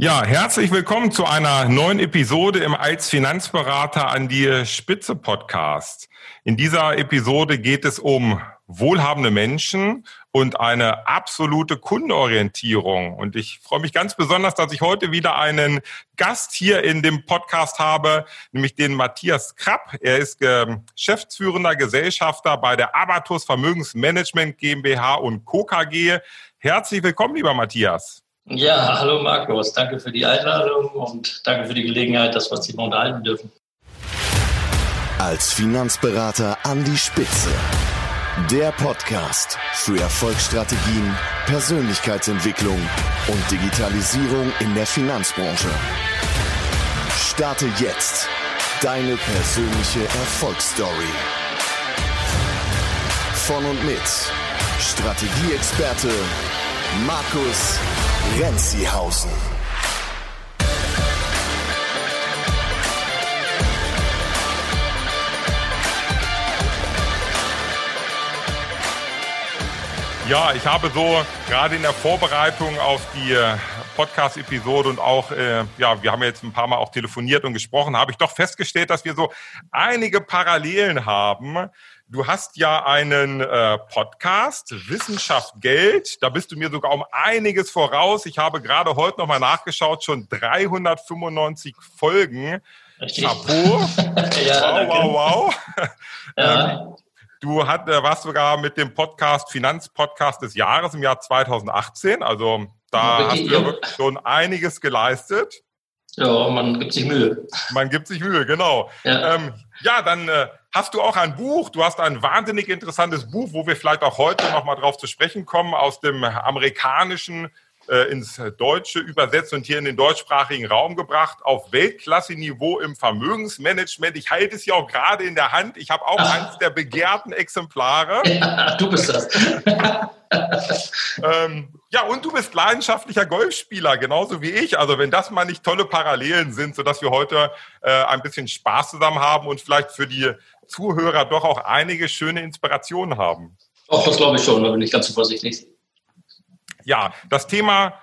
Ja, herzlich willkommen zu einer neuen Episode im Als Finanzberater an die Spitze Podcast. In dieser Episode geht es um wohlhabende Menschen und eine absolute Kundenorientierung. Und ich freue mich ganz besonders, dass ich heute wieder einen Gast hier in dem Podcast habe, nämlich den Matthias Krapp. Er ist geschäftsführender Gesellschafter bei der Abatus Vermögensmanagement GmbH und Co. KG. Herzlich willkommen, lieber Matthias. Ja, hallo Markus, danke für die Einladung und danke für die Gelegenheit, dass wir uns hier mal unterhalten dürfen. Als Finanzberater an die Spitze. Der Podcast für Erfolgsstrategien, Persönlichkeitsentwicklung und Digitalisierung in der Finanzbranche. Starte jetzt deine persönliche Erfolgsstory. Von und mit Strategieexperte Markus Renzihausen. Ja, ich habe so gerade in der Vorbereitung auf die äh, Podcast-Episode und auch, äh, ja, wir haben jetzt ein paar Mal auch telefoniert und gesprochen, habe ich doch festgestellt, dass wir so einige Parallelen haben Du hast ja einen äh, Podcast, Wissenschaft Geld. Da bist du mir sogar um einiges voraus. Ich habe gerade heute nochmal nachgeschaut, schon 395 Folgen. Richtig. Chapeau. ja, wow, wow, wow. Ja. Ähm, du hat, äh, warst sogar mit dem Podcast Finanzpodcast des Jahres im Jahr 2018. Also da hast du ja wirklich schon einiges geleistet. Ja, man gibt sich Mühe. Man gibt sich Mühe, genau. Ja, ähm, ja dann äh, hast du auch ein Buch. Du hast ein wahnsinnig interessantes Buch, wo wir vielleicht auch heute nochmal drauf zu sprechen kommen, aus dem amerikanischen äh, ins Deutsche übersetzt und hier in den deutschsprachigen Raum gebracht, auf Weltklasse-Niveau im Vermögensmanagement. Ich halte es ja auch gerade in der Hand. Ich habe auch Ach. eines der begehrten Exemplare. Ja, du bist das. ähm, ja, und du bist leidenschaftlicher Golfspieler, genauso wie ich. Also wenn das mal nicht tolle Parallelen sind, sodass wir heute äh, ein bisschen Spaß zusammen haben und vielleicht für die Zuhörer doch auch einige schöne Inspirationen haben. Auch das glaube ich schon, da bin ich ganz zuversichtlich. Ja, das Thema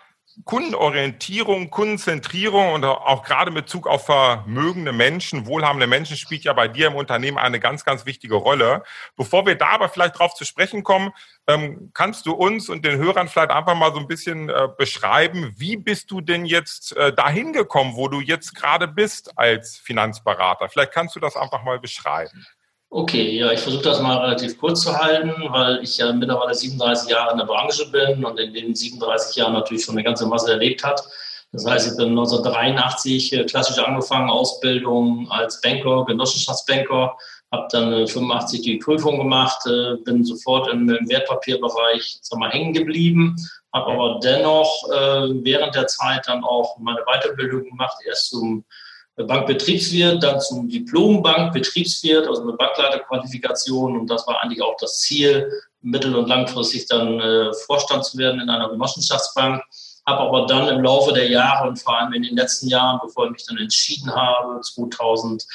Kundenorientierung, Kundenzentrierung und auch gerade mit Bezug auf vermögende Menschen, wohlhabende Menschen spielt ja bei dir im Unternehmen eine ganz, ganz wichtige Rolle. Bevor wir da aber vielleicht drauf zu sprechen kommen, ähm, kannst du uns und den Hörern vielleicht einfach mal so ein bisschen äh, beschreiben, wie bist du denn jetzt äh, dahin gekommen, wo du jetzt gerade bist als Finanzberater? Vielleicht kannst du das einfach mal beschreiben. Okay, ja, ich versuche das mal relativ kurz zu halten, weil ich ja mittlerweile 37 Jahre in der Branche bin und in den 37 Jahren natürlich schon eine ganze Masse erlebt hat. Das heißt, ich bin 1983 äh, klassisch angefangen, Ausbildung als Banker, Genossenschaftsbanker, habe dann 85 die Prüfung gemacht, äh, bin sofort im, Wertpapierbereich sag mal, hängen geblieben, habe aber dennoch äh, während der Zeit dann auch meine Weiterbildung gemacht, erst zum Bankbetriebswirt, dann zum Diplom-Bankbetriebswirt, also eine Bankleiterqualifikation. Und das war eigentlich auch das Ziel, mittel- und langfristig dann äh, Vorstand zu werden in einer Genossenschaftsbank. Habe aber dann im Laufe der Jahre und vor allem in den letzten Jahren, bevor ich mich dann entschieden habe, 2008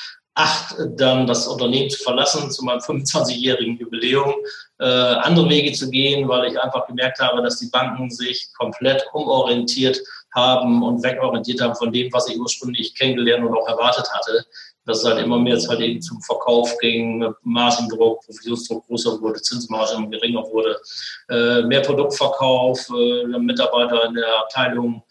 dann das Unternehmen zu verlassen, zu meinem 25-jährigen Jubiläum, äh, andere Wege zu gehen, weil ich einfach gemerkt habe, dass die Banken sich komplett umorientiert haben und wegorientiert haben von dem, was ich ursprünglich kennengelernt und auch erwartet hatte. Dass es halt immer mehr jetzt halt eben zum Verkauf ging, Margendruck, Provisionsdruck größer wurde, Zinsmarge geringer wurde, äh, mehr Produktverkauf, äh, Mitarbeiter in der Abteilung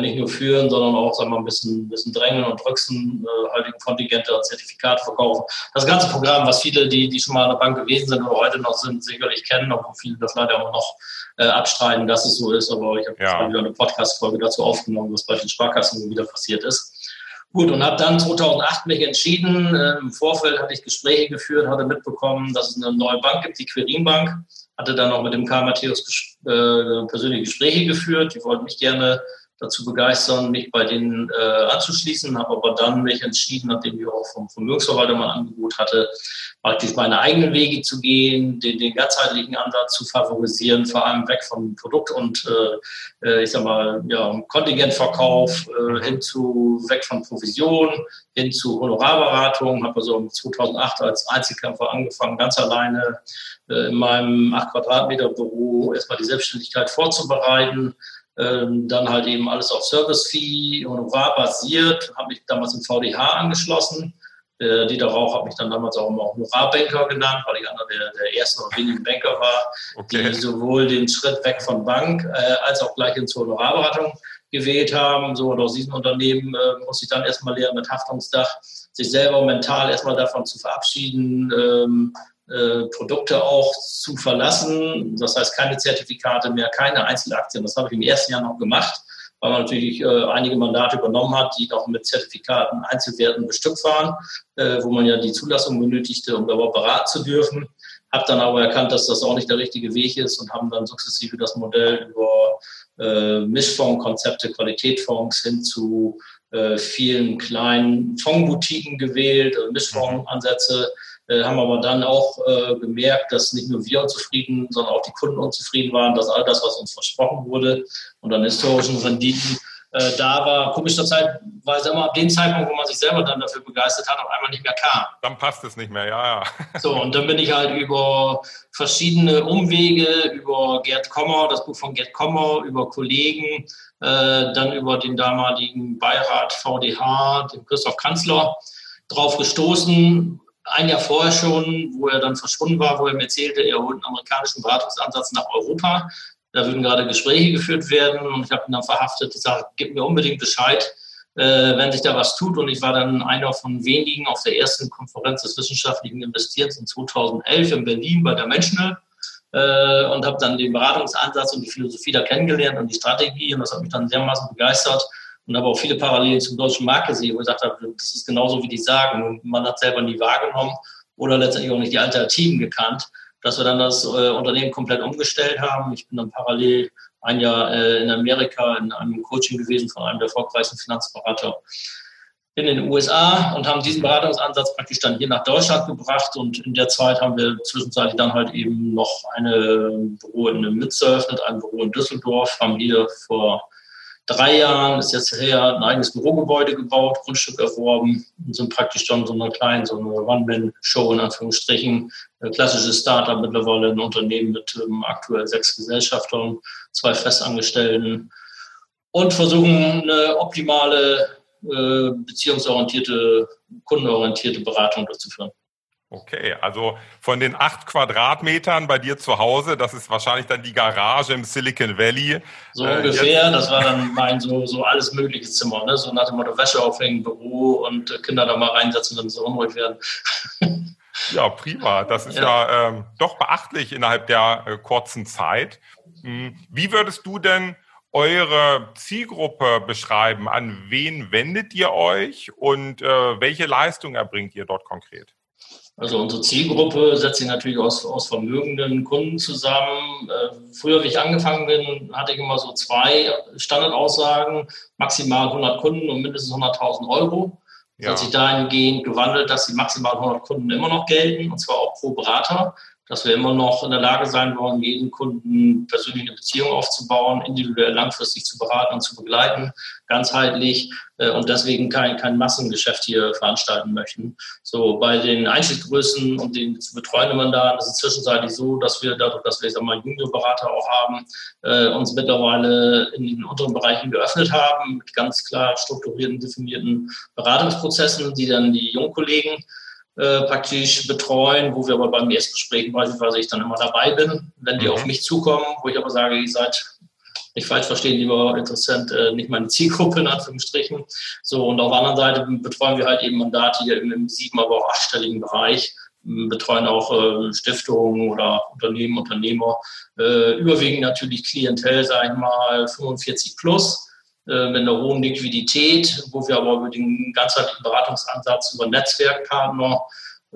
nicht nur führen, sondern auch sagen wir, ein bisschen, bisschen drängen und drücksen, äh, halt Kontingente und Zertifikate verkaufen. Das ganze Programm, was viele, die, die schon mal an der Bank gewesen sind oder heute noch sind, sicherlich kennen, obwohl viele das leider auch noch äh, abstreiten, dass es so ist. Aber ich habe ja. wieder eine Podcast-Folge dazu aufgenommen, was bei den Sparkassen wieder passiert ist. Gut, und habe dann 2008 mich entschieden. Äh, Im Vorfeld hatte ich Gespräche geführt, hatte mitbekommen, dass es eine neue Bank gibt, die Quirin Bank. Hatte dann auch mit dem Karl Matthäus äh, persönliche Gespräche geführt. Die wollten mich gerne dazu begeistern, mich bei denen äh, anzuschließen, habe aber dann mich entschieden, nachdem ich auch vom Vermögensverwalter mal ein Angebot hatte, praktisch meine eigenen Wege zu gehen, den, den ganzheitlichen Ansatz zu favorisieren, vor allem weg von Produkt und äh, äh ich sag mal, ja, Kontingentverkauf äh, hin zu weg von Provision, hin zu Honorarberatung, habe also 2008 als Einzelkämpfer angefangen, ganz alleine äh, in meinem 8 Quadratmeter Büro erstmal die Selbstständigkeit vorzubereiten, dann halt eben alles auf Service-Fee, Honorar basiert, habe mich damals im VDH angeschlossen. Der Dieter Rauch hat mich dann damals auch immer Honorarbanker genannt, weil ich einer der, der ersten oder wenigen Banker war, okay. die sowohl den Schritt weg von Bank äh, als auch gleich in zur Honorarberatung gewählt haben. So, und aus diesem Unternehmen äh, muss ich dann erstmal lernen, mit Haftungsdach sich selber mental erstmal davon zu verabschieden, ähm, äh, Produkte auch zu verlassen. Das heißt, keine Zertifikate mehr, keine Einzelaktien. Das habe ich im ersten Jahr noch gemacht, weil man natürlich äh, einige Mandate übernommen hat, die noch mit Zertifikaten, Einzelwerten bestückt waren, äh, wo man ja die Zulassung benötigte, um überhaupt beraten zu dürfen. Habe dann aber erkannt, dass das auch nicht der richtige Weg ist und haben dann sukzessive das Modell über äh, Mischfondskonzepte, Qualitätsfonds hin zu vielen kleinen Fondsboutiquen gewählt, äh, Mischfondsansätze, äh, haben aber dann auch äh, gemerkt, dass nicht nur wir unzufrieden, sondern auch die Kunden unzufrieden waren, dass all das, was uns versprochen wurde und an historischen Renditen äh, da war, komischerweise immer ab dem Zeitpunkt, wo man sich selber dann dafür begeistert hat, auf einmal nicht mehr kam. Dann passt es nicht mehr, ja, ja. So, und dann bin ich halt über verschiedene Umwege, über Gerd Kommer, das Buch von Gerd Kommer, über Kollegen, äh, dann über den damaligen Beirat VDH, den Christoph Kanzler, drauf gestoßen, ein Jahr vorher schon, wo er dann verschwunden war, wo er mir erzählte, er holt einen amerikanischen Beratungsansatz nach Europa. Da würden gerade Gespräche geführt werden und ich habe ihn dann verhaftet, gesagt, gib mir unbedingt Bescheid, äh, wenn sich da was tut. Und ich war dann einer von wenigen auf der ersten Konferenz des wissenschaftlichen Investierens in 2011 in Berlin bei der Menschenel äh, und habe dann den Beratungsansatz und die Philosophie da kennengelernt und die Strategie und das hat mich dann dermaßen begeistert und habe auch viele Parallelen zum deutschen Markt gesehen, wo ich gesagt habe, das ist genauso wie die sagen. Man hat selber nie wahrgenommen oder letztendlich auch nicht die Alternativen gekannt dass wir dann das äh, Unternehmen komplett umgestellt haben. Ich bin dann parallel ein Jahr äh, in Amerika in einem Coaching gewesen von einem der erfolgreichsten Finanzberater in den USA und haben diesen Beratungsansatz praktisch dann hier nach Deutschland gebracht. Und in der Zeit haben wir zwischenzeitlich dann halt eben noch eine Büro in Mitz eröffnet, ein Büro in Düsseldorf, haben hier vor drei Jahren ist jetzt her ein eigenes Bürogebäude gebaut, Grundstück erworben und sind praktisch schon so eine kleine, so eine One-Man-Show in Anführungsstrichen. Klassisches Startup mittlerweile ein Unternehmen mit ähm, aktuell sechs Gesellschaftern, zwei Festangestellten und versuchen eine optimale, äh, beziehungsorientierte, kundenorientierte Beratung durchzuführen. Okay, also von den acht Quadratmetern bei dir zu Hause, das ist wahrscheinlich dann die Garage im Silicon Valley. So äh, ungefähr, das war dann mein so, so alles mögliche Zimmer, ne? so nach dem Motto Wäsche aufhängen, Büro und Kinder da mal reinsetzen, wenn sie unruhig werden. ja, prima. Das ist ja, ja ähm, doch beachtlich innerhalb der äh, kurzen Zeit. Hm, wie würdest du denn eure Zielgruppe beschreiben? An wen wendet ihr euch und äh, welche Leistung erbringt ihr dort konkret? Also unsere Zielgruppe setzt sich natürlich aus, aus vermögenden Kunden zusammen. Äh, früher, wie ich angefangen bin, hatte ich immer so zwei Standardaussagen, maximal 100 Kunden und mindestens 100.000 Euro. Das ja. hat sich dahingehend gewandelt, dass die maximal 100 Kunden immer noch gelten, und zwar auch pro Berater dass wir immer noch in der Lage sein wollen, jeden Kunden persönlich eine Beziehung aufzubauen, individuell langfristig zu beraten und zu begleiten, ganzheitlich äh, und deswegen kein, kein Massengeschäft hier veranstalten möchten. So bei den Einstiegsgrößen und den zu betreuenden Mandaten ist es zwischenzeitlich so, dass wir dadurch, dass wir jetzt einmal Juniorberater auch haben, äh, uns mittlerweile in den unteren Bereichen geöffnet haben mit ganz klar strukturierten, definierten Beratungsprozessen, die dann die Jungkollegen äh, praktisch betreuen, wo wir aber beim Erstgespräch beispielsweise ich dann immer dabei bin, wenn die mhm. auf mich zukommen, wo ich aber sage, ihr seid nicht falsch verstehen, lieber interessant, äh, nicht meine Zielgruppe in Anführungsstrichen. So, und auf der anderen Seite betreuen wir halt eben Mandate hier im, sieben, aber auch achtstelligen Bereich, betreuen auch äh, Stiftungen oder Unternehmen, Unternehmer, äh, überwiegend natürlich Klientel, sage ich mal, 45 plus mit einer hohen Liquidität, wo wir aber über den ganzheitlichen Beratungsansatz über Netzwerkpartner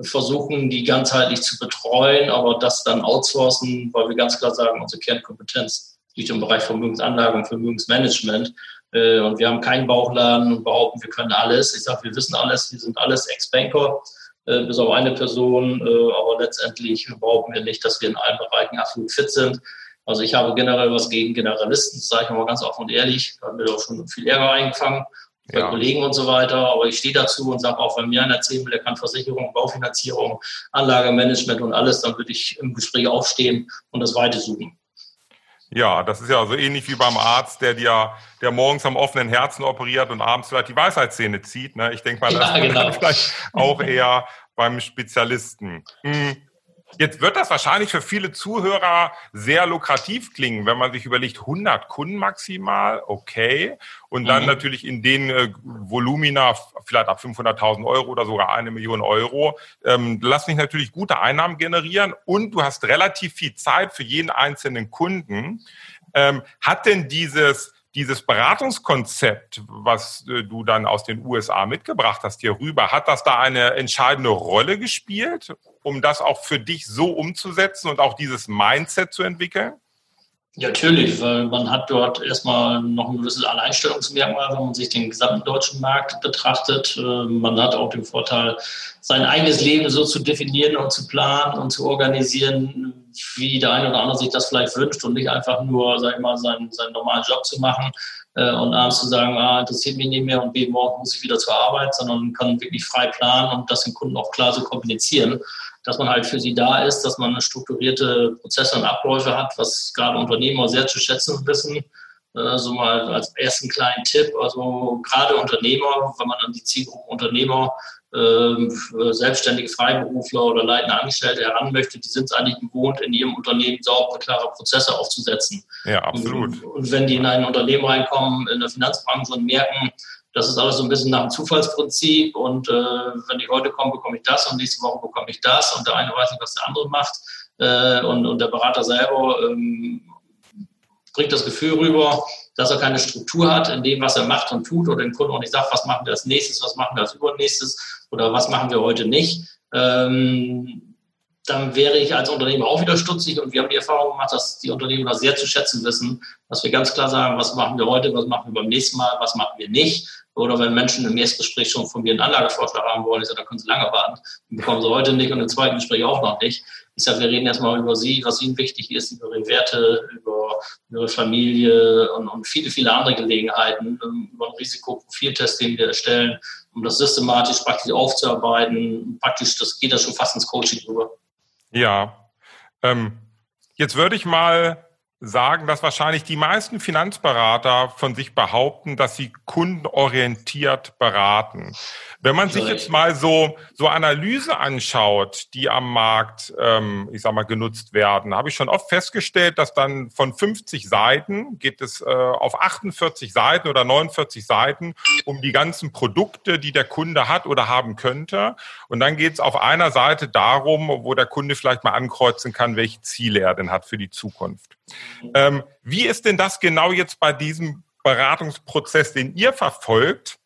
versuchen, die ganzheitlich zu betreuen, aber das dann outsourcen, weil wir ganz klar sagen, unsere Kernkompetenz liegt im Bereich Vermögensanlage und Vermögensmanagement. Äh, und wir haben keinen Bauchladen und behaupten, wir können alles. Ich sage, wir wissen alles, wir sind alles Ex-Banker, äh, bis auf eine Person, aber letztendlich behaupten wir nicht, dass wir in allen Bereichen absolut fit sind. Also ich habe generell was gegen Generalisten, das sage ich mal ganz offen und ehrlich. Da hat mir auch schon viel Ärger eingefangen bei ja. Kollegen und so weiter. Aber ich stehe dazu und sage auch, wenn mir einer erzählen will, der kann Versicherung, Baufinanzierung, Anlagemanagement und alles, dann würde ich im Gespräch aufstehen und das Weite suchen. Ja, das ist ja so ähnlich wie beim Arzt, der dir, der morgens am offenen Herzen operiert und abends vielleicht die Weisheitszähne zieht. Ne? Ich denke mal, das ja, genau. vielleicht auch eher beim Spezialisten. Hm. Jetzt wird das wahrscheinlich für viele Zuhörer sehr lukrativ klingen, wenn man sich überlegt, 100 Kunden maximal, okay. Und dann mhm. natürlich in den äh, Volumina vielleicht ab 500.000 Euro oder sogar eine Million Euro. Ähm, lass mich natürlich gute Einnahmen generieren und du hast relativ viel Zeit für jeden einzelnen Kunden. Ähm, hat denn dieses dieses Beratungskonzept, was äh, du dann aus den USA mitgebracht hast hier rüber, hat das da eine entscheidende Rolle gespielt, um das auch für dich so umzusetzen und auch dieses Mindset zu entwickeln? Ja, natürlich, weil man hat dort erstmal noch ein gewisses Alleinstellungsmerkmal, wenn man sich den gesamten deutschen Markt betrachtet. Äh, man hat auch den Vorteil, sein eigenes Leben so zu definieren und zu planen und zu organisieren, wie der eine oder andere sich das vielleicht wünscht und nicht einfach nur, sag ich mal, seinen, seinen normalen Job zu machen äh, und abends zu sagen, ah, interessiert mich nicht mehr und B, morgen muss ich wieder zur Arbeit, sondern kann wirklich frei planen und das den Kunden auch klar so kommunizieren, dass man halt für sie da ist, dass man strukturierte Prozesse und Abläufe hat, was gerade Unternehmer sehr zu schätzen wissen. Äh, so mal als ersten kleinen Tipp, also gerade Unternehmer, wenn man an die Zielgruppe Unternehmer ähm, selbstständige Freiberufler oder leitende Angestellte heran möchte, die sind es eigentlich gewohnt, in ihrem Unternehmen saubere, klare Prozesse aufzusetzen. Ja, absolut. Und, und, wenn die in ein Unternehmen reinkommen, in der Finanzbranche und merken, das ist alles so ein bisschen nach dem Zufallsprinzip und äh, wenn die heute kommen, bekomme ich das und nächste Woche bekomme ich das und der eine weiß nicht, was der andere macht äh, und, und der Berater selber ähm, bringt das Gefühl rüber, dass er keine Struktur hat in dem, was er macht und tut oder dem Kunden auch nicht sagt, was machen wir als nächstes, was machen wir als übernächstes oder was machen wir heute nicht, ähm, dann wäre ich als Unternehmer auch wieder stutzig und wir haben die Erfahrung gemacht, dass die Unternehmer das sehr zu schätzen wissen, dass wir ganz klar sagen, was machen wir heute, was machen wir beim nächsten Mal, was machen wir nicht. Oder wenn Menschen im ersten Gespräch schon von mir einen Anlagevorschlag haben wollen, ich sage, da können sie lange warten, den bekommen sie heute nicht und im zweiten Gespräch auch noch nicht. Ich sage, wir reden erstmal über sie, was ihnen wichtig ist, über ihre Werte, über ihre Familie und, und viele, viele andere Gelegenheiten, ähm, über einen Risikoprofiltest, den wir erstellen, um das systematisch praktisch aufzuarbeiten. Praktisch, das geht da schon fast ins Coaching rüber. Ja. Ähm, jetzt würde ich mal sagen, dass wahrscheinlich die meisten Finanzberater von sich behaupten, dass sie kundenorientiert beraten. Wenn man sich jetzt mal so, so Analyse anschaut, die am Markt, ähm, ich sag mal, genutzt werden, habe ich schon oft festgestellt, dass dann von 50 Seiten geht es äh, auf 48 Seiten oder 49 Seiten um die ganzen Produkte, die der Kunde hat oder haben könnte. Und dann geht es auf einer Seite darum, wo der Kunde vielleicht mal ankreuzen kann, welche Ziele er denn hat für die Zukunft. Ähm, wie ist denn das genau jetzt bei diesem Beratungsprozess, den ihr verfolgt?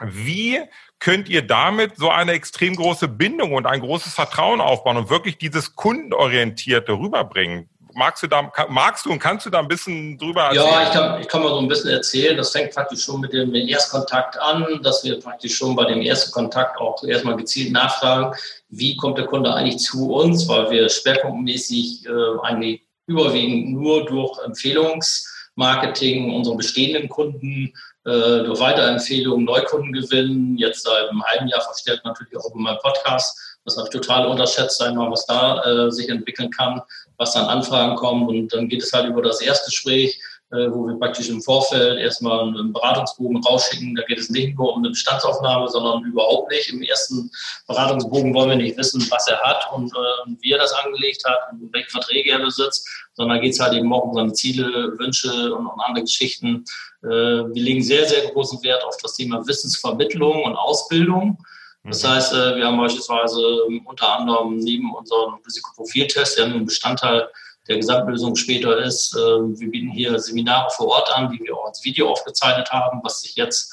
Wie könnt ihr damit so eine extrem große Bindung und ein großes Vertrauen aufbauen und wirklich dieses kundenorientierte rüberbringen? Magst du da, magst du und kannst du da ein bisschen drüber erzählen? Ja, ich kann, ich kann mal so ein bisschen erzählen. Das fängt praktisch schon mit dem Erstkontakt an, dass wir praktisch schon bei dem ersten Kontakt auch erstmal gezielt nachfragen, wie kommt der Kunde eigentlich zu uns, weil wir schwerpunktmäßig äh, eigentlich überwiegend nur durch Empfehlungsmarketing unsere bestehenden Kunden äh, durch Weiterempfehlungen Neukunden gewinnen. Jetzt seit einem halben Jahr verstärkt natürlich auch über meinen Podcast. Das habe ich total unterschätzt, einmal, was da äh, sich entwickeln kann, was dann Anfragen kommen. Und dann geht es halt über das Erstgespräch äh, wo wir praktisch im Vorfeld erstmal einen Beratungsbogen rausschicken. Da geht es nicht nur um eine Bestandsaufnahme, sondern überhaupt nicht. Im ersten Beratungsbogen wollen wir nicht wissen, was er hat und äh, wie er das angelegt hat und welche Verträge er besitzt, sondern geht es halt eben auch um seine Ziele, Wünsche und, und andere Geschichten. Äh, wir legen sehr, sehr großen Wert auf das Thema Wissensvermittlung und Ausbildung. Das mhm. heißt, äh, wir haben beispielsweise unter anderem neben unserem Risikoprofiltest, der nun Bestandteil der Gesamtlösung später ist. Ähm, wir bieten hier Seminare vor Ort an, die wir auch als Video aufgezeichnet haben, was sich jetzt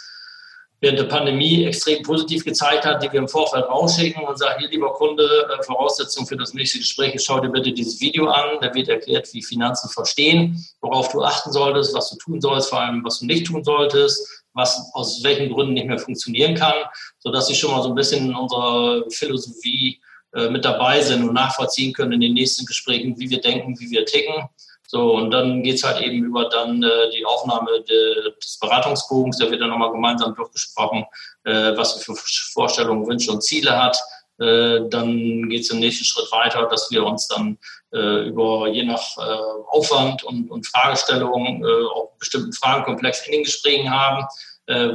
während der Pandemie extrem positiv gezeigt hat, die wir im Vorfeld rausschicken und sagen, hier lieber Kunde, äh, Voraussetzung für das nächste Gespräch, schau dir bitte dieses Video an. Da wird erklärt, wie Finanzen verstehen, worauf du achten solltest, was du tun sollst, vor allem was du nicht tun solltest, was aus welchen Gründen nicht mehr funktionieren kann, sodass sie schon mal so ein bisschen in unserer Philosophie äh, mit dabei sind und nachvollziehen können in den nächsten Gesprächen, wie wir denken, wie wir ticken. So, und dann geht's halt eben über dann äh, die Aufnahme de, des Beratungsbogens, da wird dann nochmal gemeinsam durchgesprochen, äh, was für Vorstellungen, Wünsche und Ziele hat. Äh, dann geht's im nächsten Schritt weiter, dass wir uns dann äh, über je nach äh, Aufwand und, und Fragestellungen äh, auch bestimmten Fragenkomplex in den Gesprächen haben,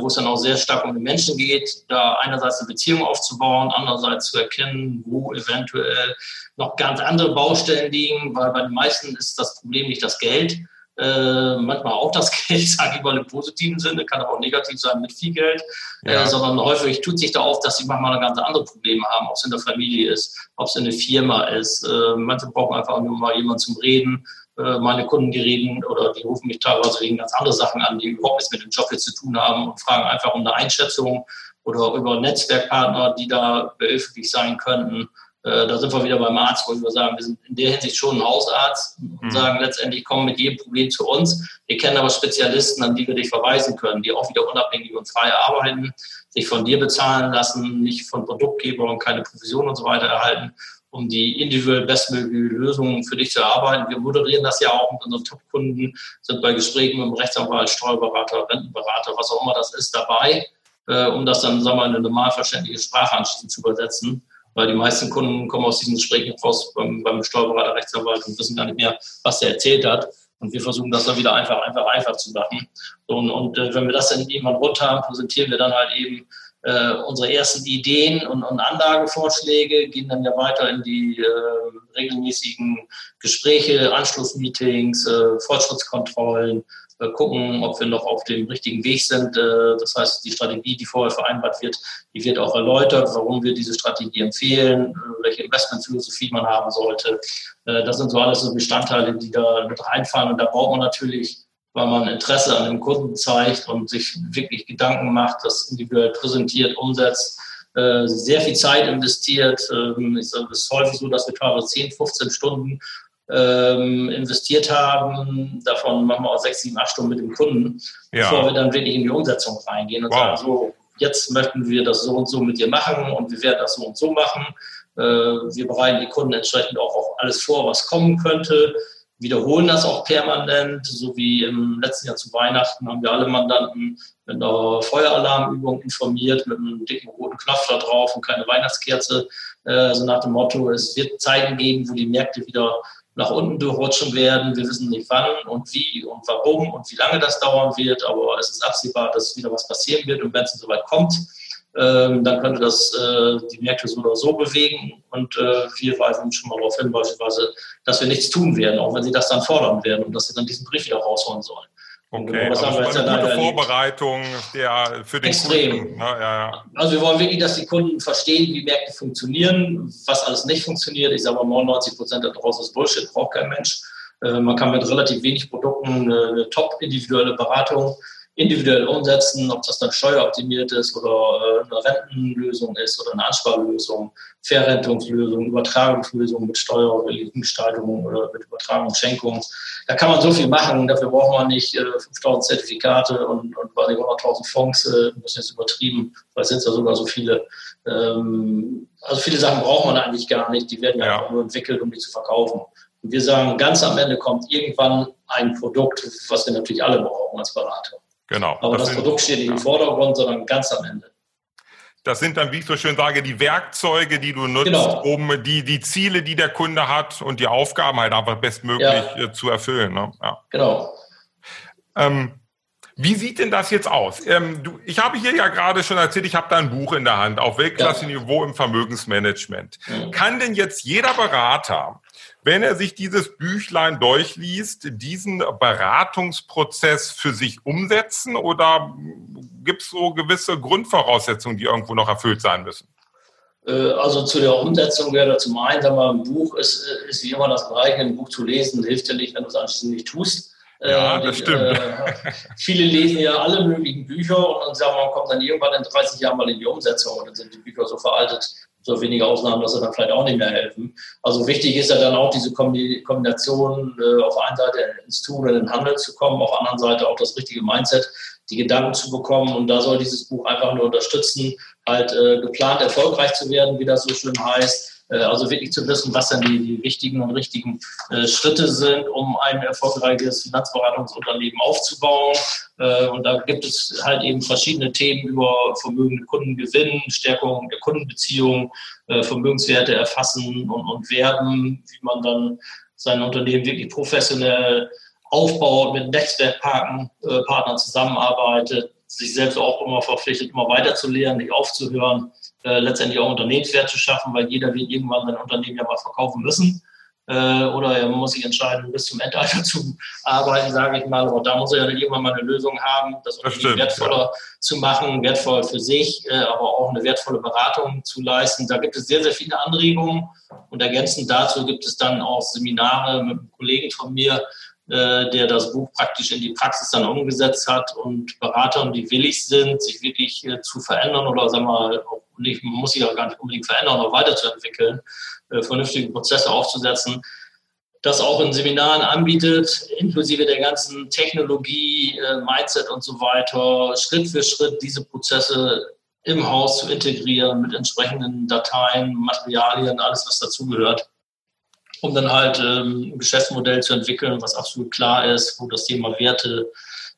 wo es dann auch sehr stark um den Menschen geht, da einerseits eine Beziehung aufzubauen, andererseits zu erkennen, wo eventuell noch ganz andere Baustellen liegen, weil bei den meisten ist das Problem nicht das Geld, äh, manchmal auch das Geld, sage ich mal im positiven Sinne, kann aber auch negativ sein mit viel Geld, äh, ja. äh, sondern häufig tut sich da auf, dass sie manchmal ganz andere Probleme haben, ob es in der Familie ist, ob es in der Firma ist. Äh, manche brauchen einfach nur mal jemanden zum Reden. Äh, meine Kunden, die reden oder die rufen mich teilweise wegen ganz andere Sachen an, die überhaupt nichts mit dem Job jetzt zu tun haben und fragen einfach um eine Einschätzung oder über Netzwerkpartner, die da behilflich sein könnten. Äh, da sind wir wieder beim Arzt, wo wir sagen, wir sind in der Hinsicht schon ein Hausarzt und mhm. sagen letztendlich, kommen mit jedem Problem zu uns. Wir kennen aber Spezialisten, an die wir dich verweisen können, die auch wieder unabhängig und frei arbeiten, sich von dir bezahlen lassen, nicht von Produktgebern keine Provision und so weiter erhalten, um die individuell bestmögliche Lösungen für dich zu erarbeiten. Wir moderieren das ja auch mit unseren Top-Kunden, sind bei Gesprächen mit dem Rechtsanwalt, Steuerberater, Rentenberater, was auch immer das ist, dabei, äh, um das dann sagen wir, in eine normalverständliche Sprache anschließend zu übersetzen weil die meisten Kunden kommen aus diesen Gesprächen raus beim, beim Steuerberater, Rechtsanwalt und wissen gar nicht mehr, was der erzählt hat. Und wir versuchen das dann wieder einfach, einfach, einfach zu machen. Und, und äh, wenn wir das dann irgendwann runter haben, präsentieren wir dann halt eben äh, unsere ersten Ideen und, und Anlagevorschläge, gehen dann ja weiter in die äh, regelmäßigen Gespräche, Anschlussmeetings, äh, Fortschrittskontrollen, gucken, ob wir noch auf dem richtigen Weg sind. Äh, das heißt, die Strategie, die vorher vereinbart wird, die wird auch erläutert, warum wir diese Strategie empfehlen, äh, welche Investmentphilosophie man haben sollte. Das sind so alles so Bestandteile, die da mit reinfallen. Und da braucht man natürlich, weil man Interesse an dem Kunden zeigt und sich wirklich Gedanken macht, das individuell präsentiert, umsetzt, sehr viel Zeit investiert. Ähm, es ist häufig so, dass wir teilweise 10, 15 Stunden ähm, investiert haben. Davon machen wir auch sechs, sieben, acht Stunden mit dem Kunden, ja. bevor wir dann wirklich in die Umsetzung reingehen und wow. sagen, so, jetzt möchten wir das so und so mit dir machen und wir werden das so und so machen. Äh, wir bereiten die Kunden entsprechend auch auf alles vor, was kommen könnte wiederholen das auch permanent, so wie im letzten Jahr zu Weihnachten haben wir alle Mandanten mit einer Feueralarmübung informiert, mit einem dicken roten Knopf da drauf und keine Weihnachtskerze. Äh, also nach dem Motto, es wird Zeiten geben, wo die Märkte wieder nach unten durchrutschen werden. Wir wissen nicht wann und wie und warum und wie lange das dauern wird, aber es ist absehbar, dass wieder was passieren wird und wenn es soweit kommt, ähm, dann könnte das äh, die Märkte so oder so bewegen und äh, wir weisen schon mal darauf hin, beispielsweise, dass wir nichts tun werden, auch wenn sie das dann fordern werden und dass sie dann diesen Brief wieder rausholen sollen. Okay, genau, das also das eine gute Vorbereitung der, für den Extrem. Kunden. Ja, ja. Also wir wollen wirklich, dass die Kunden verstehen, wie Märkte funktionieren, was alles nicht funktioniert. Ich sage mal, 99 Prozent daraus ist Bullshit, braucht kein Mensch. Äh, man kann mit relativ wenig Produkten eine top individuelle Beratung individuell umsetzen, ob das dann steueroptimiert ist oder äh, eine Rentenlösung ist oder eine Ansparlösung, Verrentungslösung, Übertragungslösung mit steuerlichen Gestaltung oder mit Übertragung, Schenkung. Da kann man so viel machen. Dafür braucht man nicht äh, 5000 Zertifikate und, und 100.000 Fonds. Äh, das ist jetzt übertrieben, weil es sind ja sogar so viele. Ähm, also viele Sachen braucht man eigentlich gar nicht. Die werden ja, ja. nur entwickelt, um die zu verkaufen. Und wir sagen, ganz am Ende kommt irgendwann ein Produkt, was wir natürlich alle brauchen als Berater. Genau. Aber das, das Produkt steht nicht im Vordergrund, sondern ganz am Ende. Das sind dann, wie ich so schön sage, die Werkzeuge, die du nutzt, genau. um die, die Ziele, die der Kunde hat und die Aufgaben halt einfach bestmöglich ja. Äh, zu erfüllen. Ne? Ja. Genau. Ähm, wie sieht denn das jetzt aus? Ähm, du, ich habe hier ja gerade schon erzählt, ich habe da ein Buch in der Hand auf Weltklasse-Niveau im Vermögensmanagement. Mhm. Kann denn jetzt jeder Berater wenn er sich dieses Büchlein durchliest, diesen Beratungsprozess für sich umsetzen oder gibt es so gewisse Grundvoraussetzungen, die irgendwo noch erfüllt sein müssen? Äh, also zu der Umsetzung wäre zum einen, sagen wir, ein Buch ist, ist wie immer das Gleiche, ein Buch zu lesen hilft dir nicht, wenn du es anschließend nicht tust. Ja, äh, das stimmt. Äh, viele lesen ja alle möglichen Bücher und dann sagen, man kommt dann irgendwann in 30 Jahren mal in die Umsetzung und dann sind die Bücher so veraltet, so wenige Ausnahmen, dass sie dann vielleicht auch nicht mehr helfen. Also wichtig ist ja dann auch diese Kombination, äh, auf einer Seite ins Tun und in den Handel zu kommen, auf der anderen Seite auch das richtige Mindset, die Gedanken zu bekommen. Und da soll dieses Buch einfach nur unterstützen, halt äh, geplant erfolgreich zu werden, wie das so schön heißt also wirklich zu wissen, was dann die, die wichtigen und richtigen äh, Schritte sind, um ein erfolgreiches Finanzberatungsunternehmen aufzubauen. Äh, und da gibt es halt eben verschiedene Themen über vermögende Kundengewinn, Stärkung der Kundenbeziehung, äh, Vermögenswerte erfassen und, und werben, wie man dann sein Unternehmen wirklich professionell aufbaut, mit Netzwerkpartnern äh, zusammenarbeitet, sich selbst auch immer verpflichtet, immer weiterzulernen, nicht aufzuhören, äh, letztendlich auch Unternehmenswert zu schaffen, weil jeder wird irgendwann sein Unternehmen ja mal verkaufen müssen. Äh, oder er muss sich entscheiden, bis zum Endalter zu arbeiten, sage ich mal. Aber da muss er ja irgendwann mal eine Lösung haben, das Unternehmen wertvoller ja. zu machen, wertvoll für sich, äh, aber auch eine wertvolle Beratung zu leisten. Da gibt es sehr, sehr viele Anregungen. Und ergänzend dazu gibt es dann auch Seminare mit einem Kollegen von mir, äh, der das Buch praktisch in die Praxis dann umgesetzt hat und Beratern, die willig sind, sich wirklich äh, zu verändern oder sagen wir mal, nicht, muss sich auch gar nicht unbedingt verändern, aber weiterzuentwickeln, äh, vernünftige Prozesse aufzusetzen, das auch in Seminaren anbietet, inklusive der ganzen Technologie, Mindset und so weiter, Schritt für Schritt diese Prozesse im Haus zu integrieren mit entsprechenden Dateien, Materialien, alles, was dazugehört um dann halt ähm, ein Geschäftsmodell zu entwickeln, was absolut klar ist, wo das Thema Werte,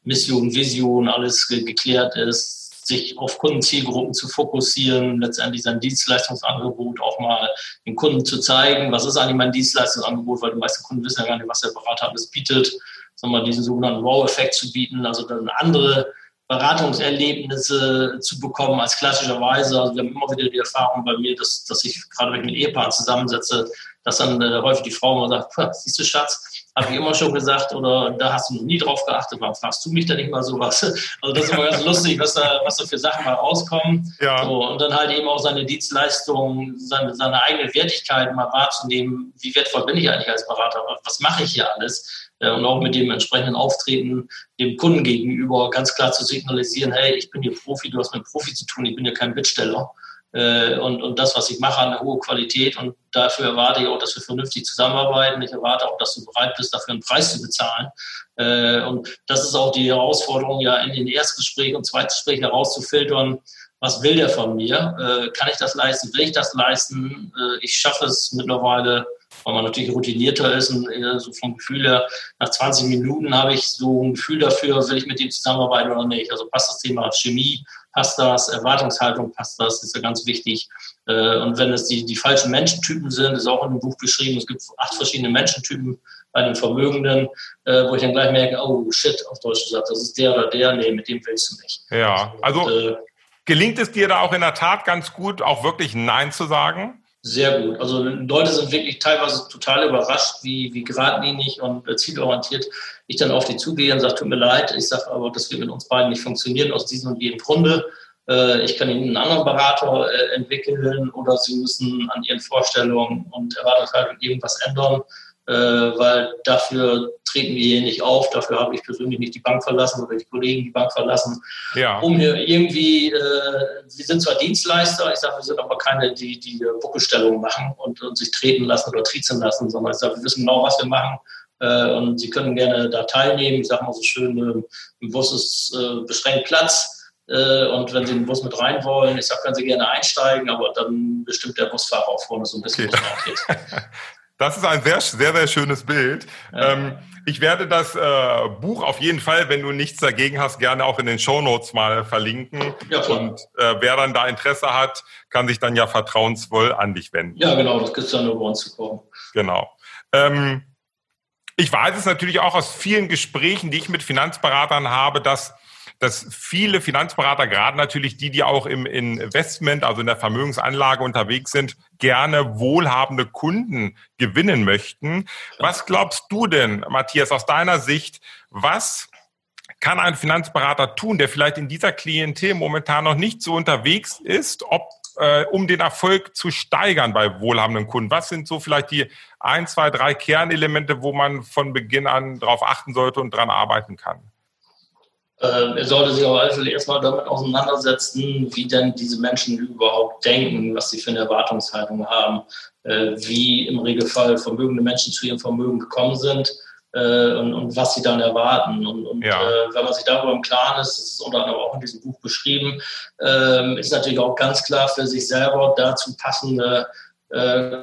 Mission, Vision, alles ge geklärt ist, sich auf Kundenzielgruppen zu fokussieren, letztendlich sein Dienstleistungsangebot auch mal den Kunden zu zeigen, was ist eigentlich mein Dienstleistungsangebot, weil die meisten Kunden wissen ja gar nicht, was der Berater alles bietet, sondern diesen sogenannten Wow-Effekt zu bieten, also dann andere Beratungserlebnisse zu bekommen als klassischerweise. Also wir haben immer wieder die Erfahrung bei mir, dass, dass ich gerade wenn ich mit Ehepaaren zusammensetze, dass dann äh, häufig die Frau immer sagt, siehst du Schatz, habe ich immer schon gesagt oder da hast du noch nie drauf geachtet, warum fragst du mich da nicht mal sowas? Also das ist immer ganz lustig, was da, was da für Sachen mal rauskommen. Ja. So, und dann halt eben auch seine Dienstleistung, seine, seine eigene Wertigkeit mal wahrzunehmen, wie wertvoll bin ich eigentlich als Berater, was mache ich hier alles? Äh, und auch mit dem entsprechenden Auftreten dem Kunden gegenüber ganz klar zu signalisieren, hey, ich bin hier Profi, du hast mit Profi zu tun, ich bin hier kein Bittsteller. Äh, und, und das, was ich mache, eine hohe Qualität. Und dafür erwarte ich auch, dass wir vernünftig zusammenarbeiten. Ich erwarte auch, dass du bereit bist, dafür einen Preis zu bezahlen. Äh, und das ist auch die Herausforderung, ja in den Erstgesprächen und Zweitgesprächen herauszufiltern, was will der von mir? Äh, kann ich das leisten? Will ich das leisten? ich schaffe es mittlerweile, weil man natürlich routinierter ist und so vom Gefühl her, nach 20 Minuten habe ich so ein Gefühl dafür, will ich mit ihm zusammenarbeiten oder nicht. Also passt das Thema Chemie, passt das, Erwartungshaltung passt das, ist ja ganz wichtig. Äh, und wenn es die, die falschen Menschentypen sind, ist auch in dem Buch beschrieben, es gibt acht verschiedene Menschentypen bei den Vermögenden, äh, wo ich dann gleich merke, oh shit, auf Deutsch gesagt, das ist der oder der, nee, mit dem willst du nicht. Ja, also und, äh, gelingt es dir da auch in der Tat ganz gut, auch wirklich Nein zu sagen? Sehr gut. Also Leute sind wirklich teilweise total überrascht, wie, wie geradlinig und zielorientiert ich dann auf die zugehe und sage, tut mir leid, ich sage aber, das wird mit uns beiden nicht funktionieren aus diesem und jedem Grunde. Äh, ich kann Ihnen einen anderen Berater äh, entwickeln oder Sie müssen an Ihren Vorstellungen und Erwartungshaltungen irgendwas ändern. Äh, weil dafür treten wir hier nicht auf, dafür habe ich persönlich nicht die Bank verlassen oder die Kollegen die Bank verlassen, ja. um hier irgendwie, äh, wir sind zwar Dienstleister, ich sage, wir sind aber keine, die die Buckelstellung machen und, und sich treten lassen oder trizen lassen, sondern ich sage, wir wissen genau, was wir machen äh, und Sie können gerne da teilnehmen. Ich sage mal so schön, äh, im Bus ist äh, beschränkt Platz. Äh, und wenn Sie den Bus mit rein wollen, ich sage, können Sie gerne einsteigen, aber dann bestimmt der Busfahrer auch vorne so ein bisschen, okay. Das ist ein sehr, sehr, sehr schönes Bild. Ja. Ähm, ich werde das äh, Buch auf jeden Fall, wenn du nichts dagegen hast, gerne auch in den Show Notes mal verlinken. Ja, klar. Und äh, wer dann da Interesse hat, kann sich dann ja vertrauensvoll an dich wenden. Ja, genau, das gibt dann nur bei uns zu kommen. Genau. Ähm, ich weiß es natürlich auch aus vielen Gesprächen, die ich mit Finanzberatern habe, dass dass viele Finanzberater, gerade natürlich die, die auch im Investment, also in der Vermögensanlage unterwegs sind, gerne wohlhabende Kunden gewinnen möchten. Was glaubst du denn, Matthias, aus deiner Sicht, was kann ein Finanzberater tun, der vielleicht in dieser Klientel momentan noch nicht so unterwegs ist, ob äh, um den Erfolg zu steigern bei wohlhabenden Kunden? Was sind so vielleicht die ein, zwei, drei Kernelemente, wo man von Beginn an darauf achten sollte und dran arbeiten kann? Ähm, er sollte sich auf alle Fälle erstmal damit auseinandersetzen, wie denn diese Menschen überhaupt denken, was sie für eine Erwartungshaltung haben, äh, wie im Regelfall vermögende Menschen zu ihrem Vermögen gekommen sind äh, und, und, was sie dann erwarten. Und, und ja. äh, wenn man sich darüber im Klaren ist, das ist unter anderem auch in diesem Buch beschrieben, ähm, ist natürlich auch ganz klar für sich selber dazu passende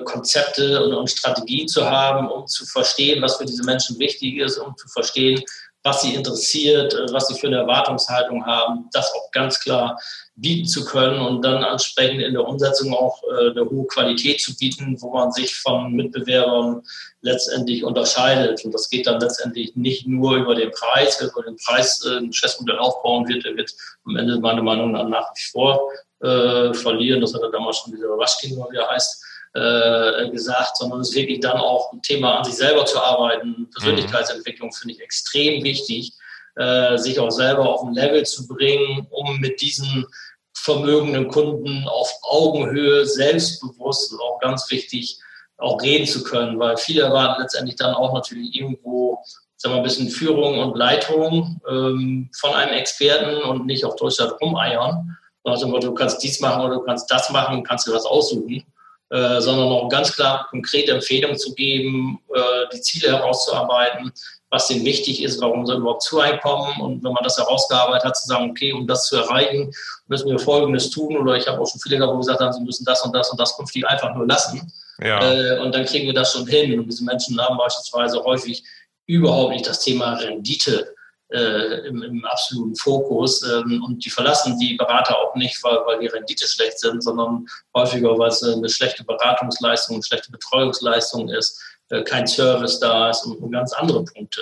Konzepte und, und Strategien zu haben, um zu verstehen, was für diese Menschen wichtig ist, um zu verstehen, was sie interessiert, äh, was sie für eine Erwartungshaltung haben, das auch ganz klar bieten zu können und dann entsprechend in der Umsetzung auch äh, eine hohe Qualität zu bieten, wo man sich von Mitbewerbern letztendlich unterscheidet. Und das geht dann letztendlich nicht nur über den Preis, wer über den Preis äh, ein Geschäftsmodell aufbauen wird, der wird am Ende meiner Meinung nach nach wie vor äh, verlieren. Das hat er damals schon dieser Waschkin, wie er heißt, äh, gesagt, sondern es ist wirklich dann auch ein Thema, an sich selber zu arbeiten. Persönlichkeitsentwicklung finde ich extrem wichtig, äh, sich auch selber auf ein Level zu bringen, um mit diesen vermögenden Kunden auf Augenhöhe, selbstbewusst, auch ganz wichtig, auch reden zu können, weil viele erwarten letztendlich dann auch natürlich irgendwo sagen wir, ein bisschen Führung und Leitung ähm, von einem Experten und nicht auf Deutschland rumeiern. Also du kannst dies machen oder du kannst das machen, kannst dir was aussuchen, äh, sondern auch ganz klar konkrete Empfehlungen zu geben, äh, die Ziele herauszuarbeiten, was denen wichtig ist, warum sie überhaupt zu einkommen und wenn man das herausgearbeitet hat, zu sagen, okay, um das zu erreichen, müssen wir Folgendes tun. Oder ich habe auch schon viele gehabt, gesagt haben, sie müssen das und das und das künftig einfach nur lassen. Ja. äh, und dann kriegen wir das schon hin. Und diese Menschen haben beispielsweise häufig überhaupt nicht das Thema Rendite äh, im, im, absoluten Fokus. Ähm, und die verlassen die Berater auch nicht, weil, weil die Rendite schlecht sind, sondern häufiger, weil es eine schlechte Beratungsleistung, eine schlechte Betreuungsleistung ist, äh, kein Service da ist und, und ganz andere Punkte.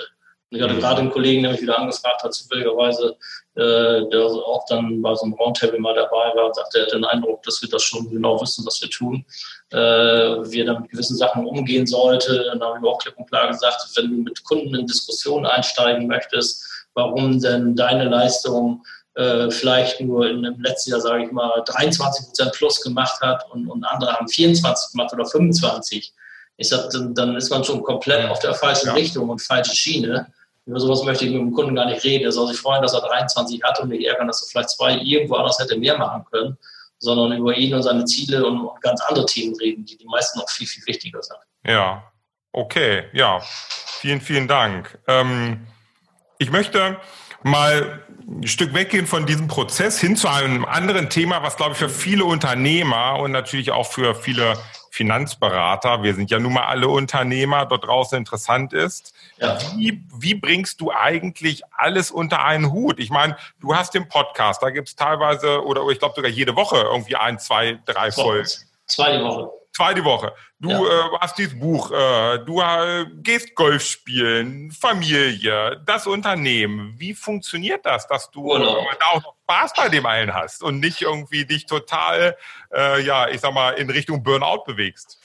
Und ich hatte gerade einen Kollegen, der mich wieder angefragt hat, zufälligerweise, äh, der auch dann bei so einem Roundtable mal dabei war und sagte, er hatte den Eindruck, dass wir das schon genau wissen, was wir tun. Äh, wir dann mit gewissen Sachen umgehen sollte. Dann haben wir auch klipp und klar gesagt, wenn du mit Kunden in Diskussionen einsteigen möchtest, warum denn deine Leistung äh, vielleicht nur in dem letzten Jahr, sage ich mal, 23 Prozent plus gemacht hat und, und andere haben 24 gemacht oder 25. Ich sag, dann, dann ist man schon komplett auf der falschen ja. Richtung und falsche Schiene. Über sowas möchte ich mit dem Kunden gar nicht reden. Er soll sich freuen, dass er 23 hat und nicht ärgern, dass er vielleicht zwei irgendwo anders hätte mehr machen können, sondern über ihn und seine Ziele und, und ganz andere Themen reden, die die meisten noch viel, viel wichtiger sind. Ja, okay, ja. Vielen, vielen Dank. Ähm ich möchte mal ein Stück weggehen von diesem Prozess hin zu einem anderen Thema, was, glaube ich, für viele Unternehmer und natürlich auch für viele Finanzberater, wir sind ja nun mal alle Unternehmer, dort draußen interessant ist. Ja. Wie, wie bringst du eigentlich alles unter einen Hut? Ich meine, du hast den Podcast, da gibt es teilweise oder ich glaube sogar jede Woche irgendwie ein, zwei, drei Folgen. Zwei die Woche. Zwei die Woche. Du ja. äh, hast dieses Buch, äh, du äh, gehst Golf spielen, Familie, das Unternehmen. Wie funktioniert das, dass du Urlaub. da auch noch Spaß bei dem allen hast und nicht irgendwie dich total, äh, ja, ich sag mal, in Richtung Burnout bewegst?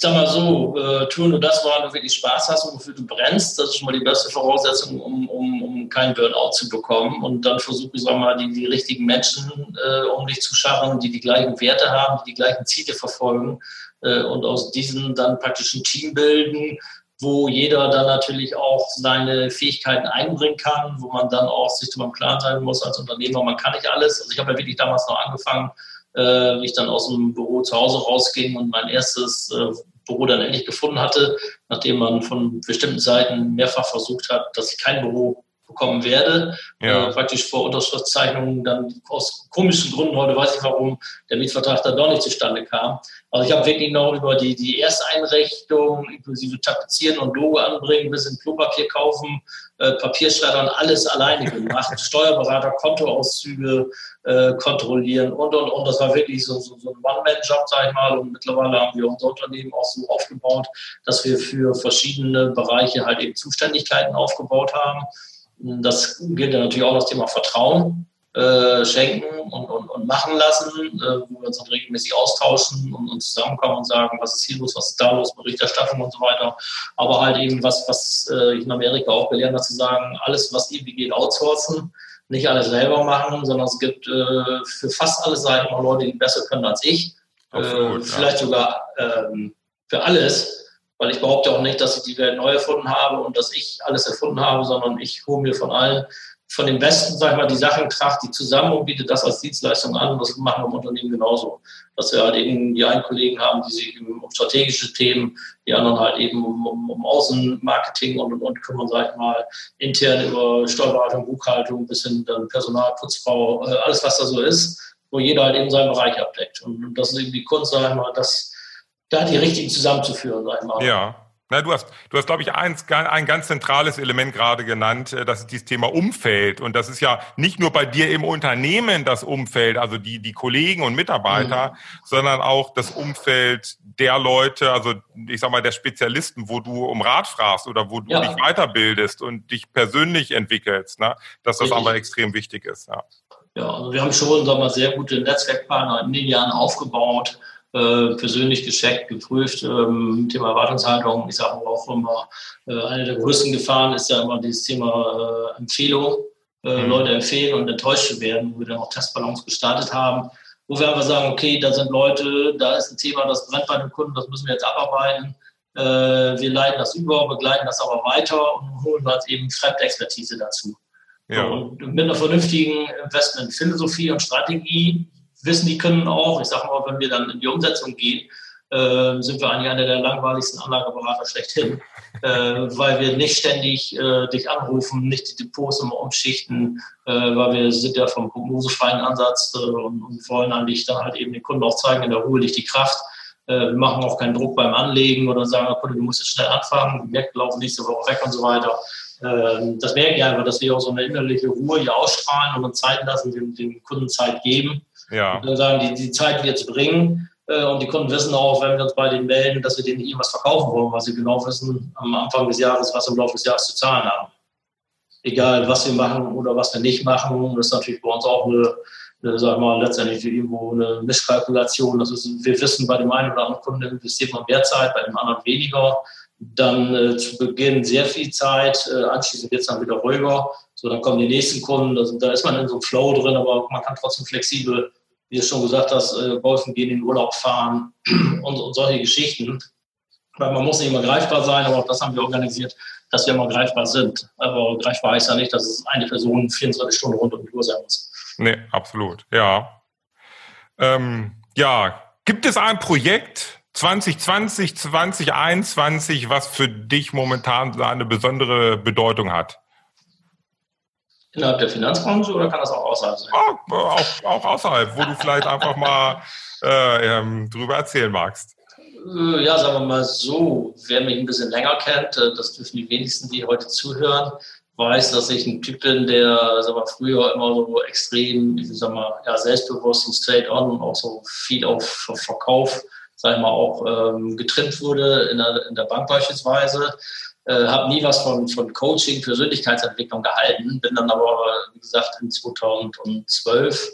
Sag mal so, äh, tu nur das, woran du wirklich Spaß hast und wofür du brennst. Das ist schon mal die beste Voraussetzung, um, um, um keinen Burnout zu bekommen. Und dann versuche ich, sag mal, die, die richtigen Menschen äh, um dich zu schaffen, die die gleichen Werte haben, die die gleichen Ziele verfolgen äh, und aus diesen dann praktisch ein Team bilden, wo jeder dann natürlich auch seine Fähigkeiten einbringen kann, wo man dann auch sich darüber klar sein muss als Unternehmer, man kann nicht alles. Also ich habe ja wirklich damals noch angefangen, äh, ich dann aus dem Büro zu Hause rausging und mein erstes äh, Büro dann endlich gefunden hatte, nachdem man von bestimmten Seiten mehrfach versucht hat, dass ich kein Büro bekommen werde. Ja. Äh, praktisch vor Unterschriftszeichnungen dann aus komischen Gründen, heute weiß ich warum, der Mietvertrag dann doch nicht zustande kam. Also ich habe wirklich noch über die, die Ersteinrichtung, inklusive Tapezieren und Logo anbringen, bis in Klopapier kaufen, äh, Papierschreibern, alles alleine gemacht. Steuerberater, Kontoauszüge äh, kontrollieren und, und, und. Das war wirklich so, so, so ein One-Man-Job, sag ich mal. Und mittlerweile haben wir unser Unternehmen auch so aufgebaut, dass wir für verschiedene Bereiche halt eben Zuständigkeiten aufgebaut haben. Das gilt ja natürlich auch das Thema Vertrauen äh, schenken und, und, und, machen lassen, äh, wo wir uns dann regelmäßig austauschen und, und, zusammenkommen und sagen, was ist hier los, was ist da los, Berichterstattung und so weiter. Aber halt eben, was, was äh, ich in Amerika auch gelernt habe, zu sagen, alles, was irgendwie geht, outsourcen, nicht alles selber machen, sondern es gibt äh, für fast alle Seiten auch Leute, die besser können als ich. Absolut, vielleicht ja. sogar ähm, für alles weil ich behaupte auch nicht, dass ich die Welt neu erfunden habe und dass ich alles erfunden habe, sondern ich hole mir von allen, von den Besten, sag ich mal, die Sachen tracht die zusammen und bietet das als Dienstleistung an. Und das machen wir im Unternehmen genauso. Dass wir halt eben die einen Kollegen haben, die sich um strategische Themen, die anderen halt eben um, um, um Außenmarketing und, und, und kümmern, sag ich mal, intern über Steuerberatung, Buchhaltung bis hin dann Personal, Putzfrau, äh, alles was da so ist, wo jeder halt eben seinen Bereich abdeckt. Und, das ist eben die Kunst, sag ich mal, dass da die richtigen zusammenzuführen, sag ich mal. Ja. Na, du hast, du hast, glaube ich, eins, ein ganz zentrales Element gerade genannt, äh, das ist dieses Thema Umfeld. Und das ist ja nicht nur bei dir im Unternehmen das Umfeld, also die, die Kollegen und Mitarbeiter, mhm. sondern auch das Umfeld der Leute, also ich sag mal, der Spezialisten, wo du um Rat fragst oder wo du ja. dich weiterbildest und dich persönlich entwickelst, ne? dass das Richtig. aber extrem wichtig ist. Ja. ja, also wir haben schon, sagen wir, sehr gute Netzwerkpartner in den Jahren aufgebaut äh, persönlich gescheckt, geprüft. Ähm, Thema Erwartungshaltung, ich sage auch immer, äh, eine der größten Gefahren ist ja immer dieses Thema äh, Empfehlung. Äh, mhm. Leute empfehlen und enttäuscht zu werden, wo wir dann auch Testballons gestartet haben, wo wir einfach sagen, okay, da sind Leute, da ist ein Thema, das brennt bei den Kunden, das müssen wir jetzt abarbeiten. Äh, wir leiten das über, begleiten das aber weiter und holen halt eben Fremdexpertise dazu. Ja. Und mit einer vernünftigen Investmentphilosophie und Strategie wissen die können auch, ich sage mal, wenn wir dann in die Umsetzung gehen, äh, sind wir eigentlich einer der langweiligsten Anlageberater schlechthin, äh, weil wir nicht ständig äh, dich anrufen, nicht die Depots immer umschichten, äh, weil wir sind ja vom prognosefreien Ansatz äh, und, und, wollen eigentlich dann halt eben den Kunden auch zeigen, in der Ruhe liegt die Kraft. Äh, wir machen auch keinen Druck beim Anlegen oder sagen, Kunde, du musst jetzt schnell anfangen, die Märkte laufen nächste Woche weg und so weiter. Ähm, das merke ich einfach, dass wir auch so eine innerliche Ruhe hier ausstrahlen und uns Zeit lassen, den, den Kunden Zeit geben ja. Und dann sagen die, die Zeit wird es bringen. Äh, und die Kunden wissen auch, wenn wir uns bei denen melden, dass wir denen irgendwas verkaufen wollen, weil sie genau wissen am Anfang des Jahres, was im Laufe des Jahres zu zahlen haben. Egal, was wir machen oder was wir nicht machen. Das ist natürlich bei uns auch eine, eine sag mal, letztendlich irgendwo eine Mischkalkulation. Das ist, wir wissen, bei dem einen oder anderen Kunden investiert man mehr Zeit, bei dem anderen weniger. Dann äh, zu Beginn sehr viel Zeit, äh, anschließend wird es dann wieder ruhiger. So, dann kommen die nächsten Kunden, also, da ist man in so einem Flow drin, aber man kann trotzdem flexibel wie du schon gesagt hast, äh, Golfen gehen, in den Urlaub fahren und, und, solche Geschichten. Weil man muss nicht immer greifbar sein, aber auch das haben wir organisiert, dass wir immer greifbar sind. Aber greifbar heißt ja nicht, dass es eine Person 24 Stunden rund um die Uhr sein muss. Nee, absolut, ja. Ähm, ja, gibt es ein Projekt 2020, 2021, was für dich momentan eine besondere Bedeutung hat? Innerhalb der Finanzbranche oder kann das auch außerhalb sein? Oh, auch, auch, außerhalb, wo du vielleicht einfach mal äh, ähm, drüber erzählen magst. Äh, ja, sagen wir mal so, wer mich ein bisschen länger kennt, äh, das dürfen die wenigsten, die heute zuhören, weiß, dass ich ein Typ bin, der sagen wir, früher immer so extrem, ich sag mal, ja, selbstbewusst und straight on und auch so viel auf Verkauf, sag ich mal, auch ähm, getrimmt wurde in der, in der Bank beispielsweise äh, habe nie was von, von Coaching, Persönlichkeitsentwicklung gehalten, bin dann aber, wie gesagt, in 2012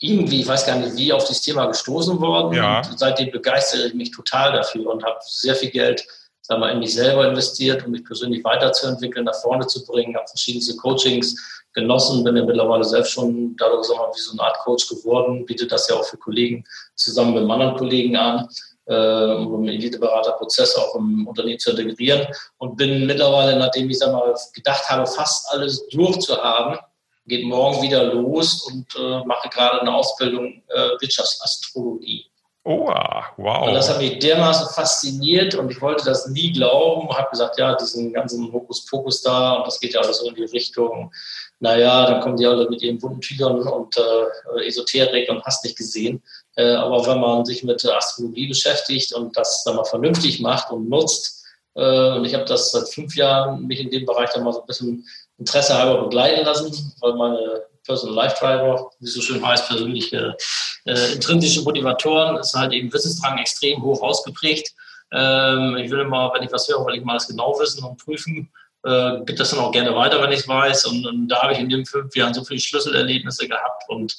irgendwie, ich weiß gar nicht wie, auf das Thema gestoßen worden. Ja. Und seitdem begeistere ich mich total dafür und habe sehr viel Geld sagen wir, in mich selber investiert, um mich persönlich weiterzuentwickeln, nach vorne zu bringen, habe verschiedenste Coachings genossen, bin ja mittlerweile selbst schon dadurch sagen wir, wie so eine Art Coach geworden, biete das ja auch für Kollegen zusammen mit anderen Kollegen an äh, um Eliteberaterprozess auch im Unternehmen zu integrieren und bin mittlerweile, nachdem ich sag mal, gedacht habe, fast alles durchzuhaben, geht morgen wieder los und äh, mache gerade eine Ausbildung äh, Wirtschaftsastrologie. Oh, wow. Und das hat mich dermaßen fasziniert und ich wollte das nie glauben. Habe gesagt, ja, diesen ganzen Hokuspokus da und das geht ja alles so in die Richtung. Naja, dann kommen die alle mit ihren bunten Tüchern und äh, Esoterik und hast nicht gesehen. Äh, aber wenn man sich mit Astrologie beschäftigt und das dann mal vernünftig macht und nutzt, äh, und ich habe das seit fünf Jahren mich in dem Bereich dann mal so ein bisschen Interesse halber begleiten lassen, weil meine Personal Life Driver, wie es so schön heißt, persönliche äh, intrinsische Motivatoren, ist halt eben Wissensdrang extrem hoch ausgeprägt. Ähm, ich will immer, wenn ich was höre, will ich mal das genau wissen und prüfen. Äh, gibt das dann auch gerne weiter, wenn ich es weiß. Und, und da habe ich in den fünf Jahren so viele Schlüsselerlebnisse gehabt und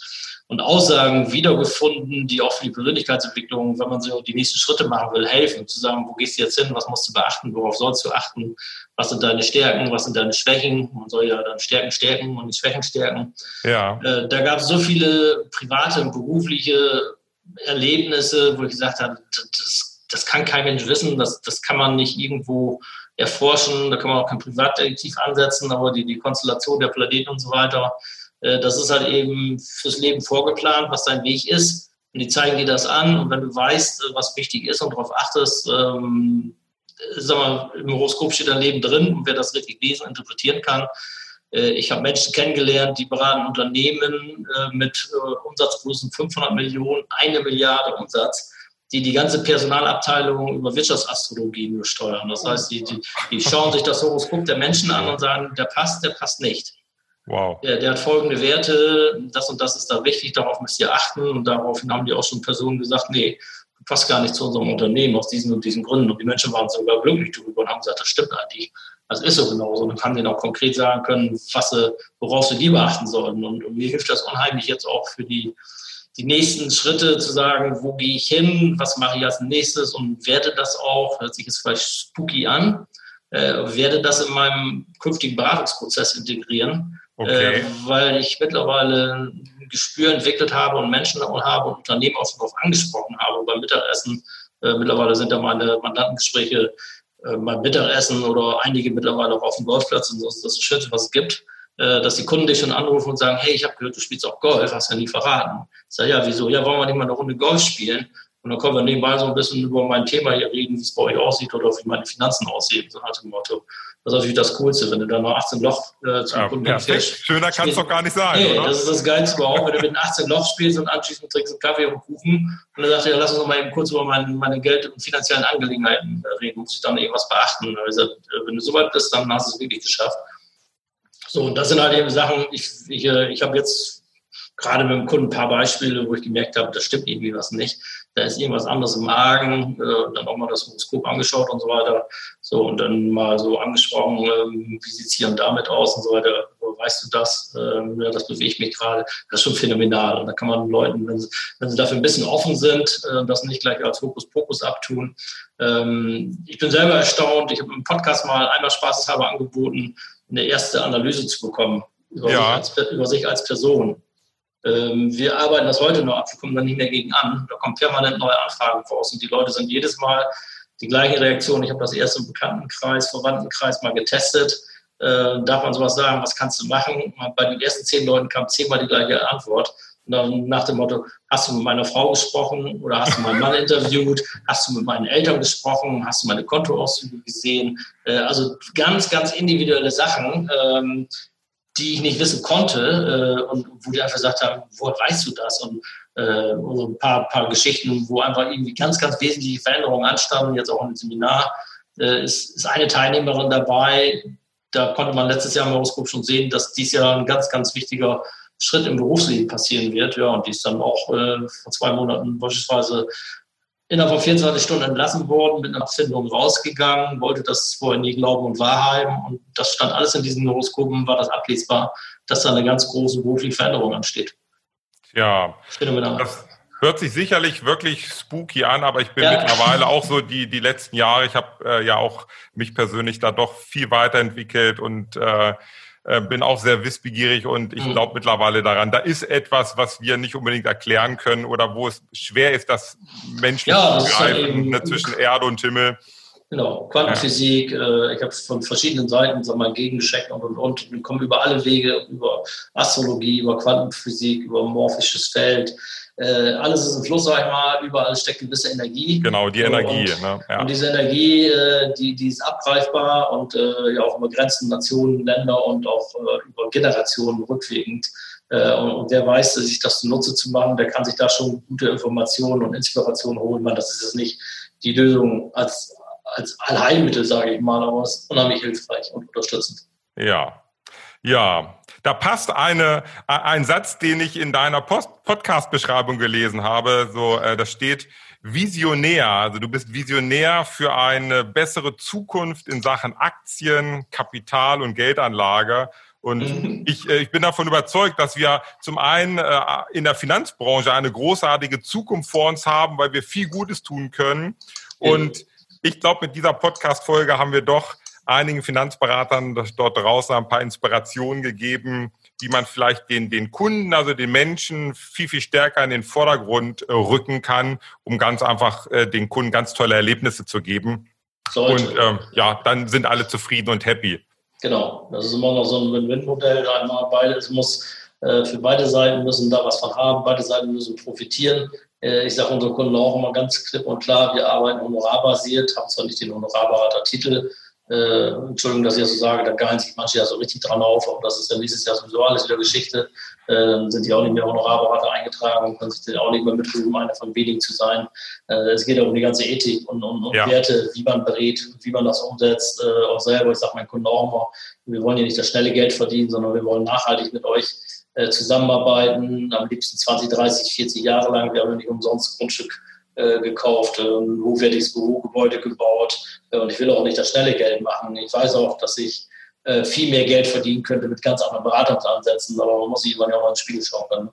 und Aussagen wiedergefunden, die auch für die Persönlichkeitsentwicklung, wenn man so die nächsten Schritte machen will, helfen. Zu sagen, wo gehst du jetzt hin, was musst du beachten, worauf sollst du achten, was sind deine Stärken, was sind deine Schwächen. Man soll ja dann Stärken stärken und die Schwächen stärken. Ja. Äh, da gab es so viele private und berufliche Erlebnisse, wo ich gesagt habe, das, das kann kein Mensch wissen, das, das kann man nicht irgendwo erforschen, da kann man auch kein Privatdetektiv ansetzen, aber die, die Konstellation der Planeten und so weiter, äh, das ist halt eben fürs Leben vorgeplant, was dein Weg ist. Und die zeigen dir das an. Und wenn du weißt, äh, was wichtig ist und darauf achtest, ähm, sag mal, im Horoskop steht dein Leben drin und wer das richtig lesen, interpretieren kann. Äh, ich habe Menschen kennengelernt, die beraten Unternehmen äh, mit äh, Umsatzgrößen 500 Millionen, eine Milliarde Umsatz. Die die ganze Personalabteilung über Wirtschaftsastrologie nur steuern. Das heißt, die, die, die schauen sich das Horoskop der Menschen an und sagen, der passt, der passt nicht. Wow. Der, der, hat folgende Werte, das und das ist da wichtig, darauf müsst ihr achten. Und daraufhin haben die auch schon Personen gesagt, nee, passt gar nicht zu unserem Unternehmen aus diesen und diesen Gründen. Und die Menschen waren sogar glücklich darüber und haben gesagt, das stimmt eigentlich. Das ist so genauso. Und dann haben denen auch konkret sagen können, was sie, worauf sie die beachten sollen. Und, und mir hilft das unheimlich jetzt auch für die, die nächsten Schritte zu sagen, wo gehe ich hin, was mache ich als nächstes und werde das auch, hört sich jetzt vielleicht spooky an, äh, werde das in meinem künftigen Beratungsprozess integrieren, okay. äh, weil ich mittlerweile ein Gespür entwickelt habe und Menschen habe und Unternehmen auch darauf angesprochen habe beim Mittagessen. Äh, mittlerweile sind da meine Mandantengespräche äh, beim Mittagessen oder einige mittlerweile auch auf dem Golfplatz und so, das ist das Schönste, was es gibt. Äh, dass die Kunden dich schon anrufen und sagen, hey, ich habe gehört, du spielst auch Golf, hast ja nie verraten. Ich sage, ja, wieso? Ja, wollen wir nicht mal eine Runde Golf spielen? Und dann können wir nebenbei so ein bisschen über mein Thema hier reden, wie es bei euch aussieht oder wie meine Finanzen aussehen, so nach dem Motto. Das ist natürlich das Coolste, wenn du dann noch 18 Loch äh, zum ja, Kunden fährst. Schöner kann es doch gar nicht sein, nee, oder? das ist das Geilste überhaupt, wenn du mit 18 Loch spielst und anschließend trinkst einen Kaffee und Kuchen und dann sagst du, ja, lass uns noch mal eben kurz über meine, meine Geld- und finanziellen Angelegenheiten reden, muss ich dann irgendwas beachten. Also, wenn du so weit bist, dann hast du es wirklich geschafft. So, und das sind halt eben Sachen, ich, ich, ich habe jetzt gerade mit dem Kunden ein paar Beispiele, wo ich gemerkt habe, das stimmt irgendwie was nicht. Da ist irgendwas anderes im Magen, äh, dann auch mal das Horoskop angeschaut und so weiter. So, und dann mal so angesprochen, ähm, wie sieht es hier und damit aus und so weiter. Wo weißt du das? Ähm, ja, das bewegt mich gerade. Das ist schon phänomenal. Und da kann man Leuten, wenn sie, wenn sie dafür ein bisschen offen sind, äh, das nicht gleich als Hokuspokus abtun. Ähm, ich bin selber erstaunt. Ich habe im Podcast mal einmal spaßeshalber angeboten, eine erste Analyse zu bekommen über, ja. sich, als, über sich als Person. Ähm, wir arbeiten das heute noch ab, wir kommen dann nicht mehr gegen an. Da kommen permanent neue Anfragen raus und die Leute sind jedes Mal die gleiche Reaktion. Ich habe das erst im Bekanntenkreis, Verwandtenkreis mal getestet. Äh, darf man sowas sagen, was kannst du machen? Bei den ersten zehn Leuten kam zehnmal die gleiche Antwort. Nach dem Motto, hast du mit meiner Frau gesprochen oder hast du meinen Mann interviewt? Hast du mit meinen Eltern gesprochen? Hast du meine Kontoauszüge gesehen? Äh, also ganz, ganz individuelle Sachen, ähm, die ich nicht wissen konnte äh, und wo die einfach gesagt haben, woher weißt du das? Und äh, so ein paar, paar Geschichten, wo einfach irgendwie ganz, ganz wesentliche Veränderungen anstanden, jetzt auch im Seminar, ist, ist eine Teilnehmerin dabei, da konnte man letztes Jahr im Horoskop schon sehen, dass dies Jahr ein ganz, ganz wichtiger Schritt im Berufsleben passieren wird. Ja, und die ist dann auch äh, vor zwei Monaten beispielsweise innerhalb von 24 Stunden entlassen worden, mit einer Abfindung rausgegangen, wollte das vorher nie glauben und wahrhaben. Und das stand alles in diesen Horoskopen, war das ablesbar, dass da eine ganz große berufliche Veränderung ansteht. Ja, das hört sich sicherlich wirklich spooky an, aber ich bin ja. mittlerweile auch so die, die letzten Jahre, ich habe äh, ja auch mich persönlich da doch viel weiterentwickelt und äh, äh, bin auch sehr wissbegierig und ich mhm. glaube mittlerweile daran, da ist etwas, was wir nicht unbedingt erklären können oder wo es schwer ist, das menschlich ja, zu begreifen, ne, zwischen Erde und Himmel. Genau, Quantenphysik, äh, ich habe von verschiedenen Seiten sag mal, gegengecheckt und und und. Wir kommen über alle Wege, über Astrologie, über Quantenphysik, über morphisches Feld, äh, alles ist im Fluss, sag ich mal, überall steckt gewisse Energie. Genau, die Energie. Und, ne? ja. und diese Energie, äh, die, die ist abgreifbar und äh, ja auch über Grenzen, Nationen, Länder und auch äh, über Generationen rückwirkend. Äh, und, und wer weiß, sich das zunutze zu machen, der kann sich da schon gute Informationen und Inspirationen holen. Man, das ist jetzt nicht die Lösung als, als Allheilmittel, sage ich mal, aber es ist unheimlich hilfreich und unterstützend. Ja, ja, da passt eine, ein Satz, den ich in deiner Podcast-Beschreibung gelesen habe. So, äh, da steht Visionär. Also du bist Visionär für eine bessere Zukunft in Sachen Aktien, Kapital und Geldanlage. Und mhm. ich, äh, ich bin davon überzeugt, dass wir zum einen äh, in der Finanzbranche eine großartige Zukunft vor uns haben, weil wir viel Gutes tun können. Und ich glaube, mit dieser Podcast-Folge haben wir doch einigen Finanzberatern dort draußen ein paar Inspirationen gegeben, wie man vielleicht den, den Kunden, also den Menschen viel, viel stärker in den Vordergrund äh, rücken kann, um ganz einfach äh, den Kunden ganz tolle Erlebnisse zu geben. Sollte. Und ähm, ja, dann sind alle zufrieden und happy. Genau, das ist immer noch so ein Win-Win-Modell. Einmal beide, es muss äh, für beide Seiten müssen da was von haben, beide Seiten müssen profitieren. Äh, ich sage unseren Kunden auch immer ganz klipp und klar, wir arbeiten honorarbasiert, haben zwar nicht den Honorarberater-Titel, äh, Entschuldigung, dass ich das so sage, da geilen sich manche ja so richtig dran auf, aber das ist ja nächstes Jahr sowieso alles wieder Geschichte. Äh, sind die auch nicht mehr Honorarberater eingetragen und können sich dann auch nicht mehr mitrufen, einer von wenigen zu sein. Äh, es geht auch um die ganze Ethik und, und, und ja. Werte, wie man berät, wie man das umsetzt, äh, auch selber. Ich sage meinen Kunden auch immer, wir wollen ja nicht das schnelle Geld verdienen, sondern wir wollen nachhaltig mit euch äh, zusammenarbeiten, am liebsten 20, 30, 40 Jahre lang. Wir haben ja nicht umsonst Grundstück äh, gekauft, ein hochwertiges Bürogebäude gebaut äh, und ich will auch nicht das schnelle Geld machen. Ich weiß auch, dass ich äh, viel mehr Geld verdienen könnte mit ganz anderen Beratungsansätzen, aber man muss sich immer ja mal ins Spiegel schauen können.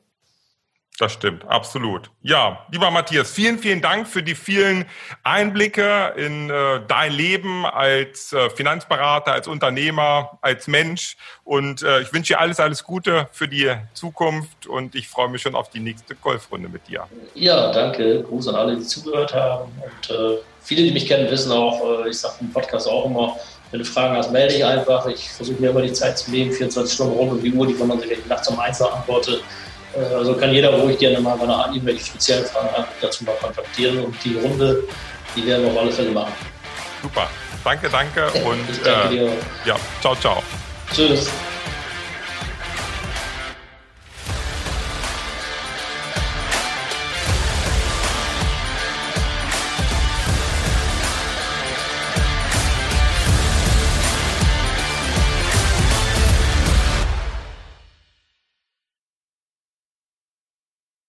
Das stimmt, absolut. Ja, lieber Matthias, vielen, vielen Dank für die vielen Einblicke in äh, dein Leben als äh, Finanzberater, als Unternehmer, als Mensch. Und äh, ich wünsche dir alles, alles Gute für die Zukunft und ich freue mich schon auf die nächste Golfrunde mit dir. Ja, danke. Gruß an alle, die zugehört haben. Und äh, viele, die mich kennen, wissen auch, äh, ich sage im Podcast auch immer, wenn du Fragen hast, melde dich einfach. Ich versuche mir immer die Zeit zu nehmen, 24 Stunden rund um die Uhr, die kann man sich nachts um eins antworte. Äh, also kann jeder ruhig gerne mal, wenn er irgendwelche speziellen Fragen hat, dazu mal kontaktieren und die Runde, die werden wir auf alle Fälle machen. Super. Danke, danke und danke äh, ja, ciao, ciao. Tschüss.